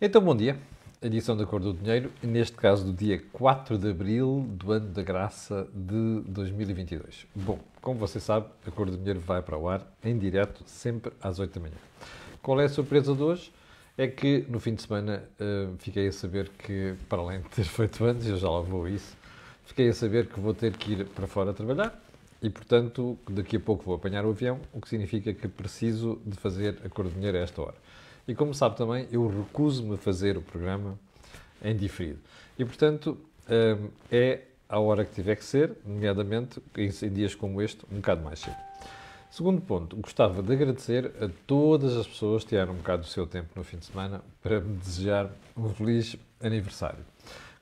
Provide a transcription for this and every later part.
Então, bom dia. Edição da Cor do Dinheiro, neste caso do dia 4 de Abril do ano da graça de 2022. Bom, como você sabe, a Cor do Dinheiro vai para o ar em direto, sempre às 8 da manhã. Qual é a surpresa de hoje? É que no fim de semana uh, fiquei a saber que, para além de ter feito antes, eu já lá vou isso, fiquei a saber que vou ter que ir para fora trabalhar e, portanto, daqui a pouco vou apanhar o avião, o que significa que preciso de fazer a Cor do Dinheiro a esta hora. E como sabe também, eu recuso-me a fazer o programa em diferido. E, portanto, hum, é à hora que tiver que ser, nomeadamente em dias como este, um bocado mais cedo. Segundo ponto, gostava de agradecer a todas as pessoas que tiraram um bocado do seu tempo no fim de semana para me desejar um feliz aniversário.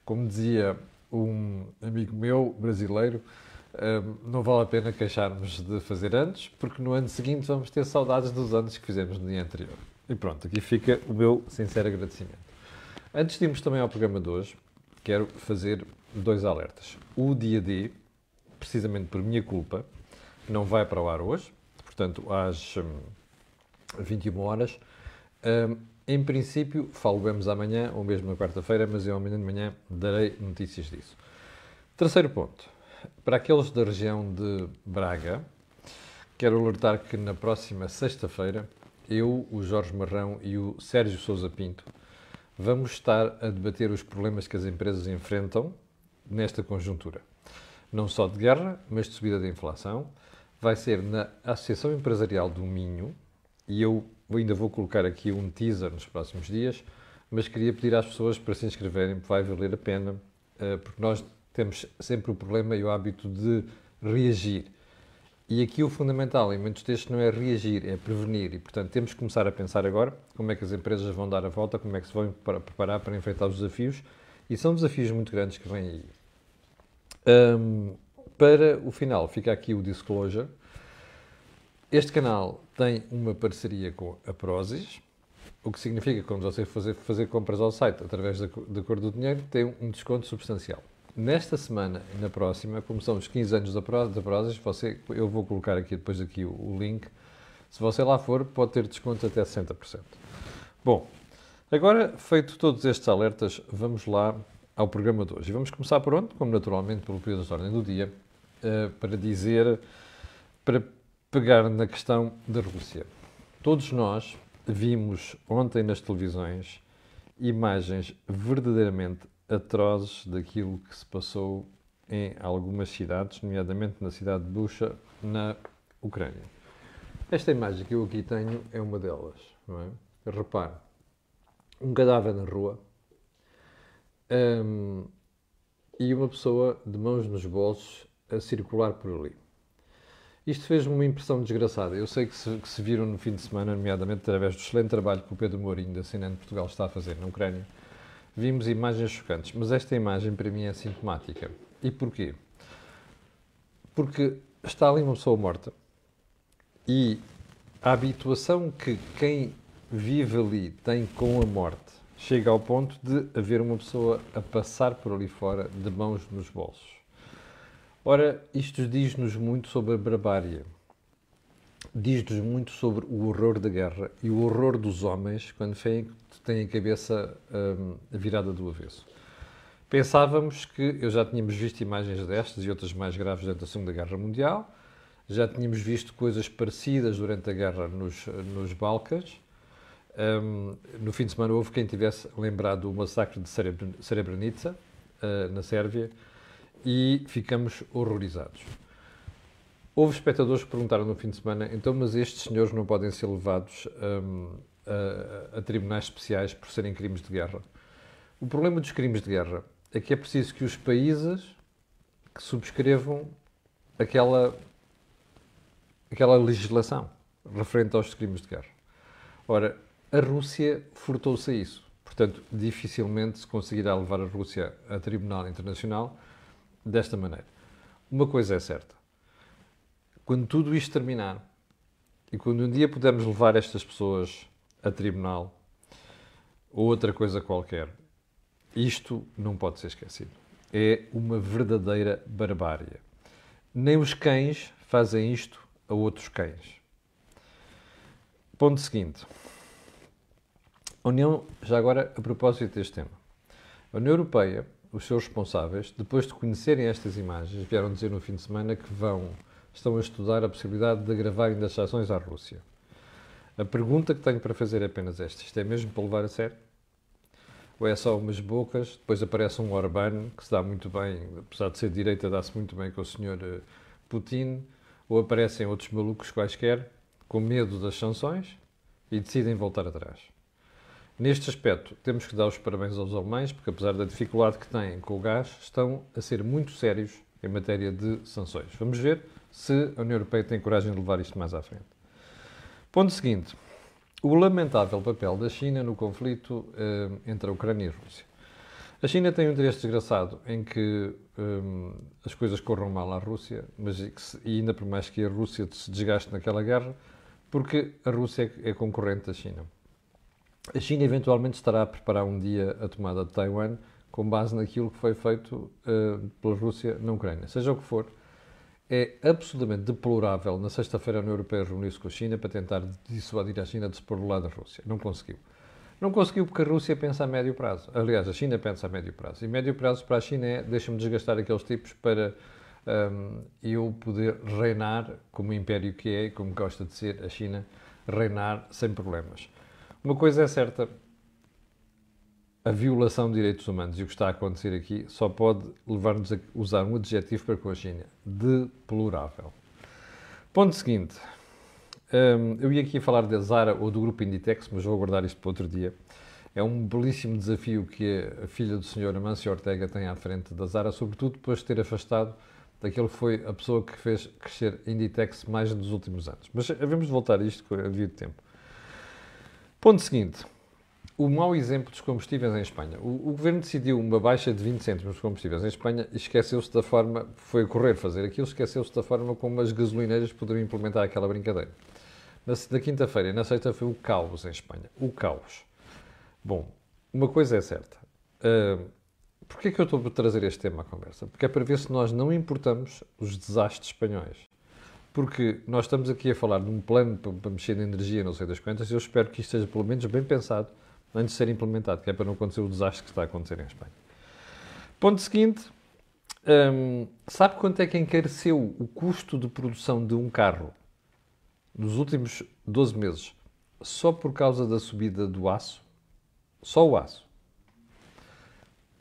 Como dizia um amigo meu brasileiro, hum, não vale a pena queixarmos de fazer anos, porque no ano seguinte vamos ter saudades dos anos que fizemos no dia anterior. E pronto, aqui fica o meu sincero agradecimento. Antes de irmos também ao programa de hoje, quero fazer dois alertas. O dia D, precisamente por minha culpa, não vai para o ar hoje, portanto, às 21 hum, horas. Um, em princípio, falamos amanhã ou mesmo na quarta-feira, mas eu amanhã de manhã darei notícias disso. Terceiro ponto. Para aqueles da região de Braga, quero alertar que na próxima sexta-feira eu, o Jorge Marrão e o Sérgio Sousa Pinto vamos estar a debater os problemas que as empresas enfrentam nesta conjuntura. Não só de guerra, mas de subida da inflação. Vai ser na Associação Empresarial do Minho e eu ainda vou colocar aqui um teaser nos próximos dias, mas queria pedir às pessoas para se inscreverem, vai valer a pena, eh, porque nós temos sempre o problema e o hábito de reagir e aqui o fundamental em momentos destes não é reagir, é prevenir. E, portanto, temos que começar a pensar agora como é que as empresas vão dar a volta, como é que se vão preparar para enfrentar os desafios. E são desafios muito grandes que vêm aí. Um, para o final, fica aqui o disclosure. Este canal tem uma parceria com a Prozis, o que significa que quando você fazer, fazer compras ao site através da, da cor do dinheiro, tem um desconto substancial. Nesta semana na próxima, como são os 15 anos da, Prozis, você, eu vou colocar aqui depois aqui o, o, link. Se você lá for, pode ter desconto até 60%. Bom, agora feito todos estes alertas, vamos lá ao programa de hoje. E vamos começar por onde? Como naturalmente pelo período de ordem do dia, uh, para dizer, para pegar na questão da Rússia. Todos nós vimos ontem nas televisões imagens verdadeiramente atrozes daquilo que se passou em algumas cidades, nomeadamente na cidade de Bucha, na Ucrânia. Esta imagem que eu aqui tenho é uma delas, não é? Repare, um cadáver na rua um, e uma pessoa de mãos nos bolsos a circular por ali. Isto fez-me uma impressão desgraçada. Eu sei que se, que se, viram no fim de semana, nomeadamente através do excelente trabalho que o Pedro Mourinho, da CNN Portugal, está a fazer na Ucrânia, vimos imagens chocantes, mas esta imagem para mim é sintomática. E porquê? Porque está ali uma pessoa morta e a habituação que quem vive ali tem com a morte chega ao ponto de haver uma pessoa a passar por ali fora de mãos nos bolsos. Ora, isto diz-nos muito sobre a barbárie, diz-nos muito sobre o horror da guerra e o horror dos homens quando têm a cabeça hum, virada do avesso. Pensávamos que, eu já tínhamos visto imagens destas e outras mais graves durante a Segunda Guerra Mundial, já tínhamos visto coisas parecidas durante a guerra nos, nos Balcãs. Um, no fim de semana houve quem tivesse lembrado o massacre de Srebrenica, uh, na Sérvia, e ficamos horrorizados. Houve espectadores que perguntaram no fim de semana, então, mas estes senhores não podem ser levados um, a, a, tribunais especiais por serem crimes de guerra? O problema dos crimes de guerra é que é preciso que os países que subscrevam aquela, aquela legislação referente aos crimes de guerra. Ora, a Rússia furtou-se a isso. Portanto, dificilmente se conseguirá levar a Rússia a tribunal internacional desta maneira. Uma coisa é certa quando tudo isto terminar e quando um dia pudermos levar estas pessoas a tribunal ou outra coisa qualquer, isto não pode ser esquecido. É uma verdadeira barbárie. Nem os cães fazem isto a outros cães. Ponto seguinte. A União, já agora, a propósito deste tema, a União Europeia, os seus responsáveis, depois de conhecerem estas imagens, vieram dizer no fim de semana que vão, estão a estudar a possibilidade de agravarem das sanções à Rússia. A pergunta que tenho para fazer é apenas esta: isto é mesmo para levar a sério? Ou é só umas bocas? Depois aparece um Orbán que se dá muito bem, apesar de ser de direita, dá-se muito bem com o senhor eh, Putin, ou aparecem outros malucos quaisquer com medo das sanções e decidem voltar atrás. Neste aspecto, temos que dar os parabéns aos alemães, porque apesar da dificuldade que têm com o gás, estão a ser muito sérios em matéria de sanções. Vamos ver se a União Europeia tem coragem de levar isto mais à frente. Ponto seguinte. O lamentável papel da China no conflito eh, entre a Ucrânia e a Rússia. A China tem um interesse desgraçado em que um, as coisas corram mal à Rússia, mas e ainda por mais que a Rússia se desgaste naquela guerra, porque a Rússia é concorrente da China. A China eventualmente estará a preparar um dia a tomada de Taiwan com base naquilo que foi feito uh, pela Rússia na Ucrânia. Seja o que for, é absolutamente deplorável na sexta-feira a União Europeia reunir-se com a China para tentar dissuadir a China de se pôr do lado da Rússia. Não conseguiu. Não conseguiu porque a Rússia pensa a médio prazo. Aliás, a China pensa a médio prazo. E médio prazo para a China é deixa-me desgastar aqueles tipos para um, eu poder reinar como império que é, como gosta de ser a China, reinar sem problemas. Uma coisa é certa, a violação de direitos humanos e o que está a acontecer aqui só pode levar-nos a usar um adjetivo para com a China: deplorável. Ponto seguinte. Um, eu ia aqui falar da Zara ou do grupo Inditex, mas vou guardar isto para outro dia. É um belíssimo desafio que a filha do senhor Amâncio Ortega tem à frente da Zara, sobretudo depois de ter afastado daquele que foi a pessoa que fez crescer Inditex mais nos últimos anos. Mas havemos de voltar a isto a devido tempo. Ponto seguinte. O mau exemplo dos combustíveis em Espanha. O, o, governo decidiu uma baixa de 20 cêntimos dos combustíveis em Espanha e esqueceu-se da forma, foi correr fazer aquilo, esqueceu-se da forma como as gasolineiras poderiam implementar aquela brincadeira. Na, na quinta-feira e na sexta foi o caos em Espanha. O caos. Bom, uma coisa é certa. Uh, Porquê é que eu estou a trazer este tema à conversa? Porque é para ver se nós não importamos os desastres espanhóis. Porque nós estamos aqui a falar de um plano para, mexer na energia, não sei das quantas, e eu espero que isto seja pelo menos bem pensado antes de ser implementado, que é para não acontecer o desastre que está a acontecer em Espanha. Ponto seguinte. Um, sabe quanto é que encareceu o custo de produção de um carro nos últimos 12 meses só por causa da subida do aço? Só o aço.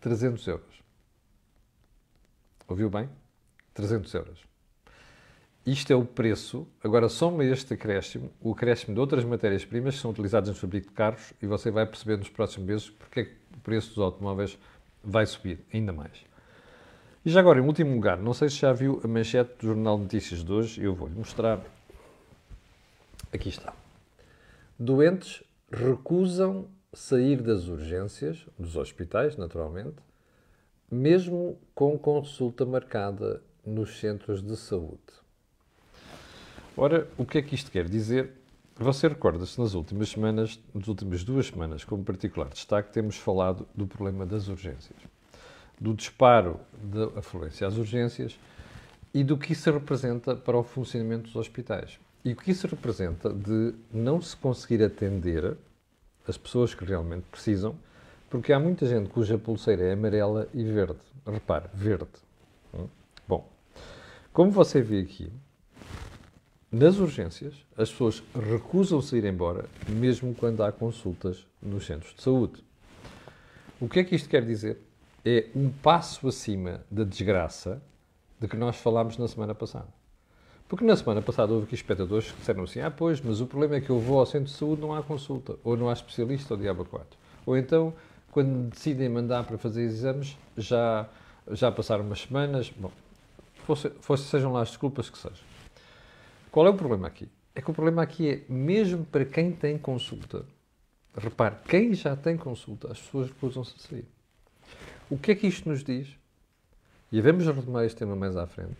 300 euros. Ouviu bem? 300 euros. Isto é o preço. Agora soma este acréscimo, o acréscimo de outras matérias-primas que são utilizadas no fabrico de carros e você vai perceber nos próximos meses porque é que o preço dos automóveis vai subir ainda mais. E já agora, em último lugar, não sei se já viu a manchete do Jornal de Notícias de hoje, eu vou-lhe mostrar. Aqui está. Doentes recusam sair das urgências, dos hospitais, naturalmente, mesmo com consulta marcada nos centros de saúde. Ora, o que é que isto quer dizer? Você recorda-se nas últimas semanas, nas últimas duas semanas, como particular destaque, temos falado do problema das urgências, do disparo da afluência às urgências e do que isso representa para o funcionamento dos hospitais. E o que isso representa de não se conseguir atender as pessoas que realmente precisam, porque há muita gente cuja pulseira é amarela e verde. Repare, verde. Hum? Bom, como você vê aqui, nas urgências, as pessoas recusam-se a ir embora, mesmo quando há consultas nos centros de saúde. O que é que isto quer dizer? É um passo acima da desgraça de que nós falámos na semana passada. Porque na semana passada houve aqui espectadores que disseram assim: ah, pois, mas o problema é que eu vou ao centro de saúde não há consulta, ou não há especialista, ou diabo 4. Ou então, quando decidem mandar para fazer exames, já, já passaram umas semanas. Bom, fosse, fosse, sejam lá as desculpas que sejam. Qual é o problema aqui? É que o problema aqui é, mesmo para quem tem consulta, repare, quem já tem consulta, as pessoas recusam-se a sair. O que é que isto nos diz? E vamos retomar este tema mais à frente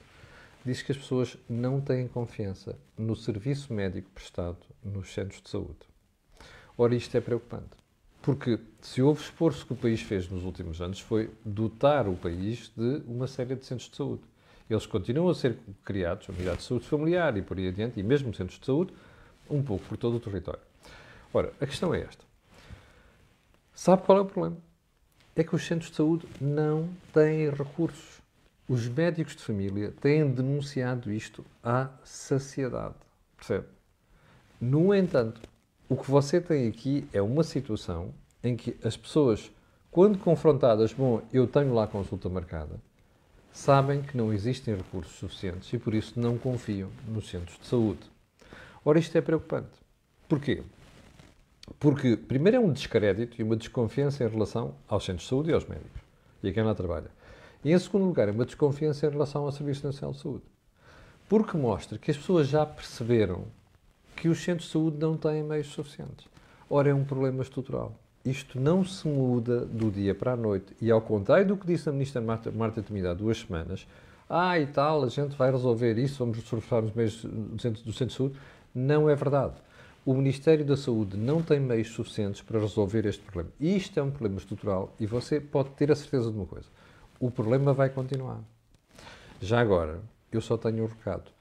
diz que as pessoas não têm confiança no serviço médico prestado nos centros de saúde. Ora, isto é preocupante. Porque se houve esforço que o país fez nos últimos anos foi dotar o país de uma série de centros de saúde. Eles continuam a ser criados, unidades de saúde familiar e por aí adiante, e mesmo centros de saúde, um pouco por todo o território. Ora, a questão é esta. Sabe qual é o problema? É que os centros de saúde não têm recursos. Os médicos de família têm denunciado isto à saciedade. Percebe? No entanto, o que você tem aqui é uma situação em que as pessoas, quando confrontadas, bom, eu tenho lá consulta marcada, sabem que não existem recursos suficientes e por isso não confiam nos centros de saúde. Ora, isto é preocupante. Porquê? Porque, primeiro, é um descrédito e uma desconfiança em relação aos centros de saúde e aos médicos e a quem lá trabalha. E, em segundo lugar, é uma desconfiança em relação ao Serviço Nacional de Saúde. Porque mostra que as pessoas já perceberam que os centros de saúde não têm meios suficientes. Ora, é um problema estrutural. Isto não se muda do dia para a noite. E ao contrário do que disse a ministra Marta, Marta Temida há duas semanas, ah, e tal, a gente vai resolver isso, vamos reforçar os meios do centro, do centro de saúde, não é verdade. O Ministério da Saúde não tem meios suficientes para resolver este problema. Isto é um problema estrutural e você pode ter a certeza de uma coisa: o problema vai continuar. Já agora, eu só tenho um recado.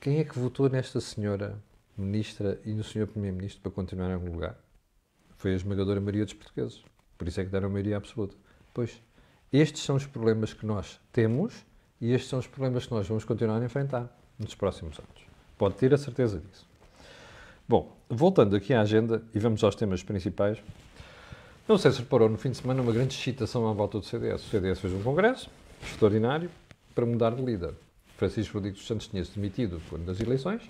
Quem é que votou nesta senhora ministra e no senhor primeiro-ministro para continuar em algum lugar? Foi a esmagadora maioria dos portugueses. Por isso é que deram a maioria absoluta. Pois, estes são os problemas que nós temos e estes são os problemas que nós vamos continuar a enfrentar nos próximos anos. Pode ter a certeza disso. Bom, voltando aqui à agenda e vamos aos temas principais. Não sei se reparou no fim de semana uma grande excitação à volta do CDS. O CDS fez um congresso extraordinário para mudar de líder. Francisco Rodrigues dos Santos tinha-se demitido quando das eleições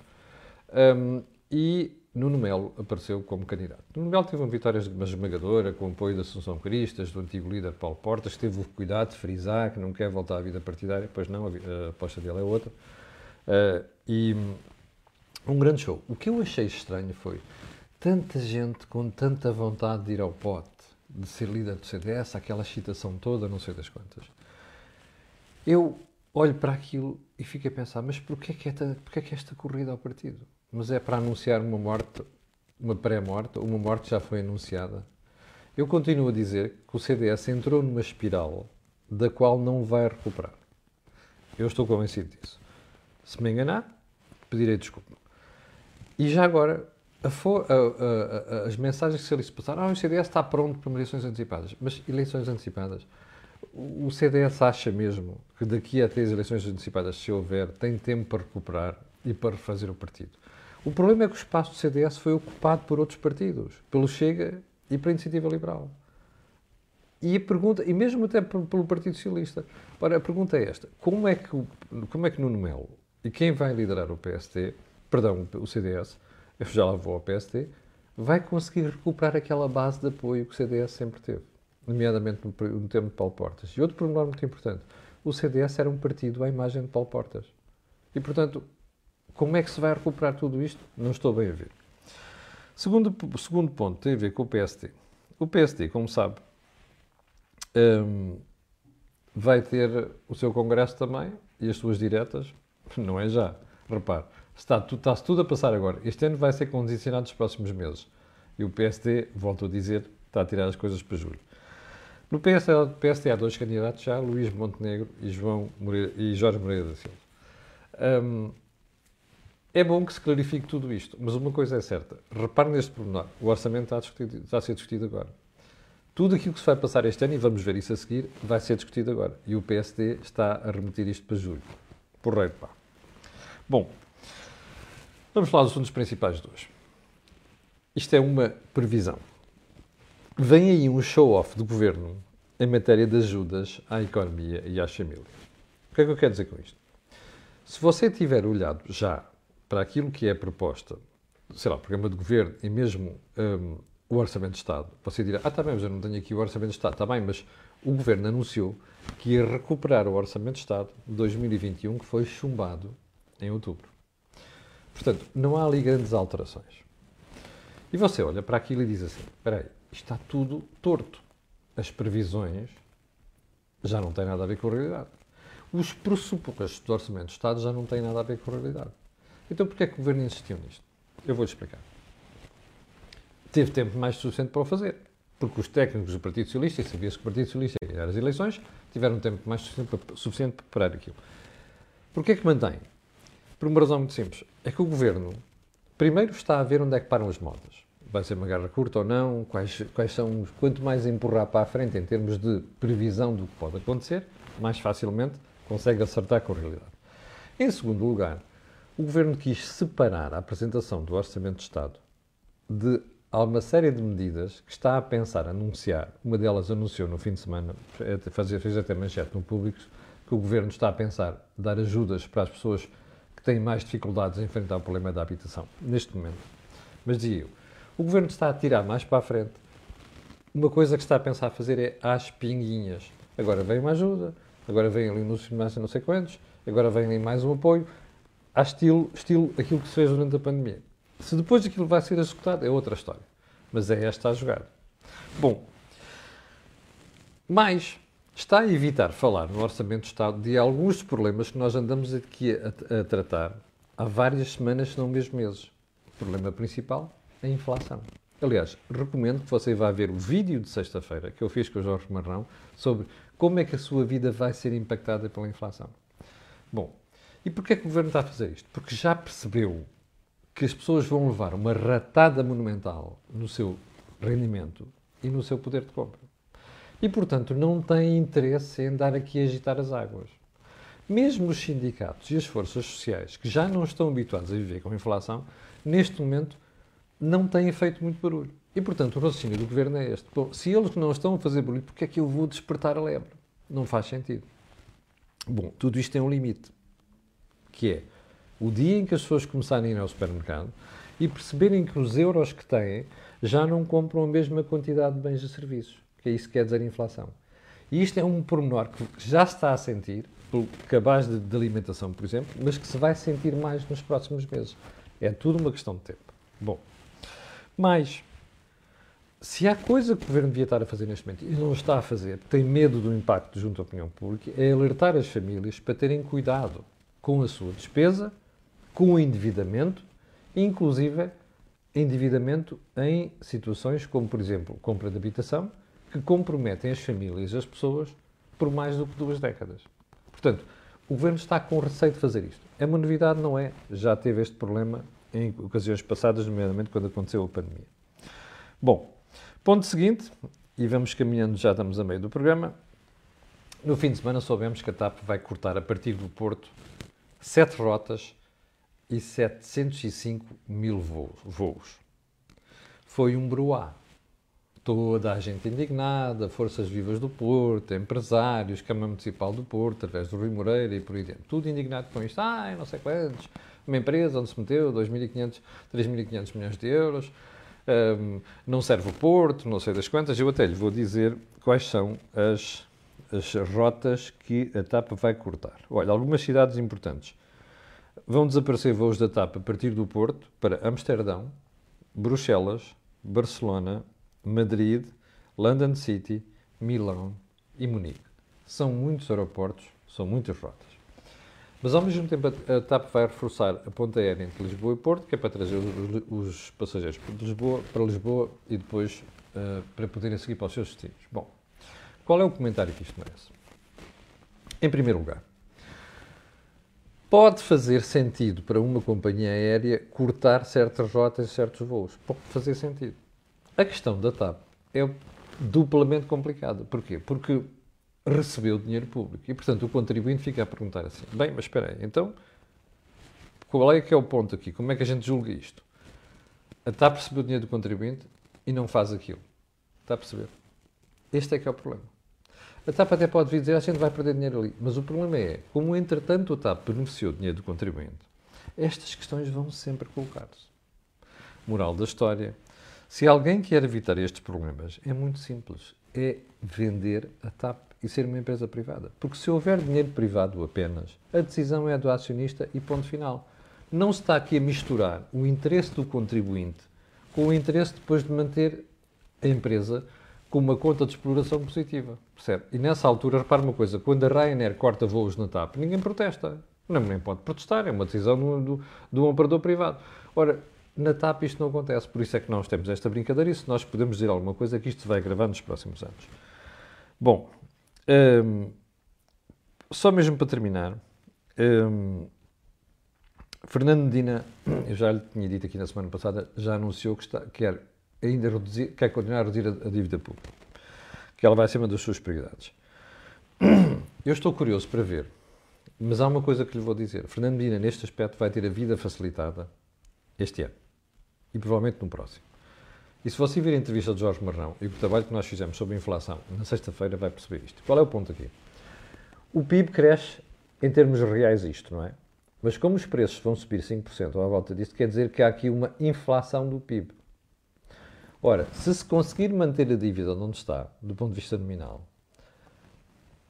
um, e Nuno Melo apareceu como candidato. Nuno Melo teve uma vitória esmagadora com o apoio da Assunção Cristas, do antigo líder Paulo Portas, teve o cuidado de frisar que não quer voltar à vida partidária, pois não, a aposta dele é outra. Uh, e um grande show. O que eu achei estranho foi tanta gente com tanta vontade de ir ao pote, de ser líder do CDS, aquela excitação toda, não sei das quantas. Eu olho para aquilo e fico a pensar, mas porquê que, é, porquê que esta corrida ao partido? Mas é para anunciar uma morte, uma pré-morte, uma morte já foi anunciada. Eu continuo a dizer que o CDS entrou numa espiral da qual não vai recuperar. Eu estou convencido disso. Se me enganar, pedirei desculpa. E já agora, a for, a, a, as mensagens que se ali se passaram, ah, o CDS está pronto para eleições antecipadas. Mas eleições antecipadas, o CDS acha mesmo que daqui a três eleições antecipadas, se houver, tem tempo para recuperar e para refazer o partido. O problema é que o espaço do CDS foi ocupado por outros partidos, pelo Chega e pela Iniciativa Liberal. E a pergunta, e mesmo até pelo Partido Socialista. Ora, a pergunta é esta: como é que, como é que Nuno Melo e quem vai liderar o PST perdão, o CDS, eu já lá vou ao PST, vai conseguir recuperar aquela base de apoio que o CDS sempre teve, nomeadamente no, no tempo de Paulo Portas. E outro pormenor muito importante, o CDS era um partido à imagem de Paulo Portas. E, portanto, como é que se vai recuperar tudo isto? Não estou bem a ver. Segundo, segundo ponto tem a ver com o PST. O PST, como sabe, um, vai ter o seu congresso também e as suas diretas, não é já. Repare, Está, está-se tudo a passar agora. Este ano vai ser condicionado nos próximos meses. E o PSD, volto a dizer, está a tirar as coisas para julho. No PSD, PSD há dois candidatos já, Luís Montenegro e, João Moreira, e Jorge Moreira da Silva. Um, é bom que se clarifique tudo isto, mas uma coisa é certa. Repare neste pormenor. O orçamento está está a ser discutido agora. Tudo aquilo que se vai passar este ano, e vamos ver isso a seguir, vai ser discutido agora. E o PSD está a remeter isto para julho. Porreiro, pá. Bom, Vamos falar dos assuntos principais de hoje. Isto é uma previsão. Vem aí um show-off do governo em matéria de ajudas à economia e às famílias. O que é que eu quero dizer com isto? Se você tiver olhado já para aquilo que é proposta, sei lá, o programa de governo e mesmo um, o Orçamento de Estado, você dirá: Ah, está bem, mas eu não tenho aqui o Orçamento de Estado. Está bem, mas o governo anunciou que ia recuperar o Orçamento de Estado de 2021, que foi chumbado em outubro. Portanto, não há ali grandes alterações. E você olha para aquilo e diz assim: espera aí, está tudo torto. As previsões já não têm nada a ver com a realidade. Os pressupostos do Orçamento do Estado já não têm nada a ver com a realidade. Então, porquê é que o Governo insistiu nisto? Eu vou-lhe explicar. Teve tempo mais suficiente para o fazer. Porque os técnicos do Partido Socialista, e sabia-se que o Partido Socialista ia ganhar as eleições, tiveram tempo mais suficiente para, preparar aquilo. Porquê é que mantém? Por uma razão muito simples. É que o governo, primeiro, está a ver onde é que param as modas. vai ser uma guerra curta ou não, quais, quais são os. Quanto mais empurrar para a frente em termos de previsão do que pode acontecer, mais facilmente consegue acertar com a realidade. Em segundo lugar, o governo quis separar a apresentação do Orçamento de Estado de uma série de medidas que está a pensar anunciar. Uma delas anunciou no fim de semana, fez até manchete no público, que o governo está a pensar dar ajudas para as pessoas que têm mais dificuldades em enfrentar o problema da habitação, neste momento. Mas dizia eu, o governo está a tirar mais para a frente. Uma coisa que está a pensar fazer é às pinguinhas. Agora vem uma ajuda, agora vem ali no mais não sei quantos, agora vem ali mais um apoio, a estilo, estilo aquilo que se fez durante a pandemia. Se depois aquilo vai ser executado, é outra história. Mas é esta a jogar. Bom, mais está a evitar falar no Orçamento do Estado de alguns problemas que nós andamos aqui a, a tratar há várias semanas, se não mesmo meses. O problema principal a inflação. Aliás, recomendo que você vá ver o vídeo de sexta-feira que eu fiz com o Jorge Marrão sobre como é que a sua vida vai ser impactada pela inflação. Bom, e porquê é que o Governo está a fazer isto? Porque já percebeu que as pessoas vão levar uma ratada monumental no seu rendimento e no seu poder de compra. E, portanto, não tem interesse em andar aqui a agitar as águas. Mesmo os sindicatos e as forças sociais, que já não estão habituados a viver com inflação, neste momento não têm feito muito barulho. E, portanto, o raciocínio do governo é este. Bom, se eles não estão a fazer barulho, porque é que eu vou despertar a lebre? Não faz sentido. Bom, tudo isto tem um limite, que é o dia em que as pessoas começarem a ir ao supermercado e perceberem que os euros que têm já não compram a mesma quantidade de bens e serviços, que é isso que quer dizer inflação. E isto é um pormenor que já está a sentir, pelo cabaz de, de alimentação, por exemplo, mas que se vai sentir mais nos próximos meses. É tudo uma questão de tempo. Bom, mas, se há coisa que o Governo devia estar a fazer neste momento e não está a fazer, tem medo do impacto junto à opinião pública, é alertar as famílias para terem cuidado com a sua despesa, com o endividamento, inclusive endividamento em situações como, por exemplo, compra de habitação, que comprometem as famílias e as pessoas por mais do que duas décadas. Portanto, o Governo está com receio de fazer isto. É uma novidade, não é? Já teve este problema em ocasiões passadas, nomeadamente quando aconteceu a pandemia. Bom, ponto seguinte, e vamos caminhando, já estamos a meio do programa. No fim de semana soubemos que a TAP vai cortar a partir do Porto sete rotas e 705 mil voos. Foi um broá. Toda a gente indignada, Forças Vivas do Porto, empresários, Câmara Municipal do Porto, através do Rui Moreira e por aí dentro. Tudo indignado com isto. Ai, não sei quantos, uma empresa onde se meteu 2.500, 3.500 milhões de euros, um, não serve o Porto, não sei das quantas. Eu até lhe vou dizer quais são as, as rotas que a TAP vai cortar. Olha, algumas cidades importantes. Vão desaparecer voos da TAP a partir do Porto para Amsterdão, Bruxelas, Barcelona, Madrid, London City, Milão e Munique. São muitos aeroportos, são muitas rotas. Mas ao mesmo tempo a TAP vai reforçar a ponta aérea entre Lisboa e Porto, que é para trazer os, os passageiros de Lisboa, para Lisboa e depois uh, para poderem seguir para os seus destinos. Bom, qual é o comentário que isto merece? Em primeiro lugar, pode fazer sentido para uma companhia aérea cortar certas rotas e certos voos. Pode fazer sentido. A questão da TAP é duplamente complicada. Porquê? Porque recebeu dinheiro público. E, portanto, o contribuinte fica a perguntar assim: bem, mas espera aí, então, qual é que é o ponto aqui? Como é que a gente julga isto? A TAP recebeu dinheiro do contribuinte e não faz aquilo. Está a perceber? Este é que é o problema. A TAP até pode vir dizer, a gente vai perder dinheiro ali. Mas o problema é, como entretanto a TAP beneficiou do dinheiro do contribuinte, estas questões vão sempre colocar-se. Moral da história. Se alguém quer evitar estes problemas, é muito simples. É vender a TAP e ser uma empresa privada. Porque se houver dinheiro privado apenas, a decisão é do acionista e ponto final. Não se está aqui a misturar o interesse do contribuinte com o interesse depois de manter a empresa com uma conta de exploração positiva. Percebe? E nessa altura, repare uma coisa: quando a Ryanair corta voos na TAP, ninguém protesta. Não, nem pode protestar, é uma decisão do, do, do operador privado. Ora, na TAP isto não acontece, por isso é que nós temos esta brincadeira e se nós podemos dizer alguma coisa que isto vai gravar nos próximos anos. Bom, um, só mesmo para terminar, um, Fernando Medina, eu já lhe tinha dito aqui na semana passada, já anunciou que está, quer ainda reduzir, quer continuar a reduzir a, a dívida pública, que ela vai acima das suas prioridades. Eu estou curioso para ver, mas há uma coisa que lhe vou dizer. Fernando Medina, neste aspecto, vai ter a vida facilitada este ano e provavelmente no próximo. E se você vir a entrevista de Jorge Marrão e o trabalho que nós fizemos sobre a inflação, na sexta-feira vai perceber isto. Qual é o ponto aqui? O PIB cresce em termos reais isto, não é? Mas como os preços vão subir 5% ou à volta disto, quer dizer que há aqui uma inflação do PIB. Ora, se se conseguir manter a dívida onde está, do ponto de vista nominal,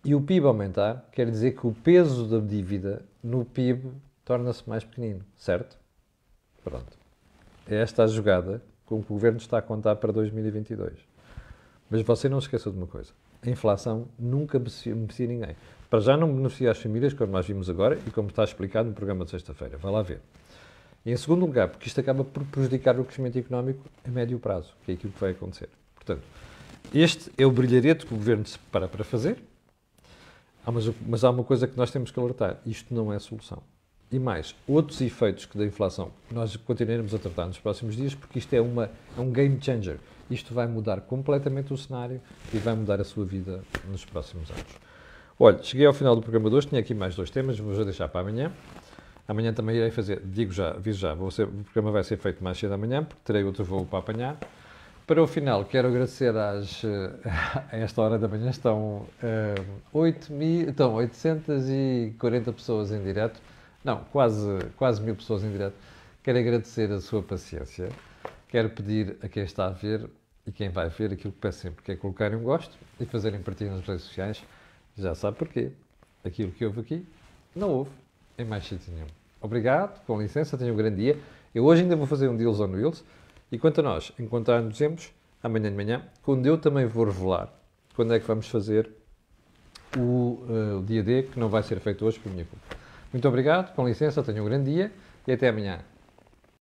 e o PIB aumentar, quer dizer que o peso da dívida no PIB torna-se mais pequenino, certo? Pronto. É esta a jogada com que o Governo está a contar para 2022. Mas você não se esqueça de uma coisa. A inflação nunca beneficia ninguém. Para já não beneficia as famílias, como nós vimos agora e como está explicado no programa de sexta-feira. Vai lá ver. E em segundo lugar, porque isto acaba por prejudicar o crescimento económico a médio prazo, que é aquilo que vai acontecer. Portanto, este é o brilharete que o Governo se prepara para fazer, mas, há uma coisa que nós temos que alertar. Isto não é solução. E mais, outros efeitos que da inflação nós continuaremos a tratar nos próximos dias, porque isto é, uma, é um game changer. Isto vai mudar completamente o cenário e vai mudar a sua vida nos próximos anos. Olha, cheguei ao final do programa de hoje, tinha aqui mais dois temas, vou deixar para amanhã. Amanhã também irei fazer, digo já, aviso já, ser, o programa vai ser feito mais cedo amanhã, porque terei outro voo para apanhar. Para o final, quero agradecer às, a esta hora da manhã, estão, uh, 8 mil, estão 840 pessoas em direto, não, quase, quase mil pessoas em direto. Quero agradecer a sua paciência, quero pedir a quem está a ver e quem vai ver aquilo que peço sempre, que é colocarem um gosto e fazerem partilha nas redes sociais já sabe porquê. Aquilo que houve aqui, não houve em mais sítio nenhum. Obrigado, com licença, tenham um grande dia. Eu hoje ainda vou fazer um Deals on Wheels. E quanto a nós, encontrarmos amanhã de manhã, quando eu também vou revelar quando é que vamos fazer o, uh, o dia D, que não vai ser feito hoje por minha culpa. Muito obrigado, com licença, tenham um grande dia e até amanhã.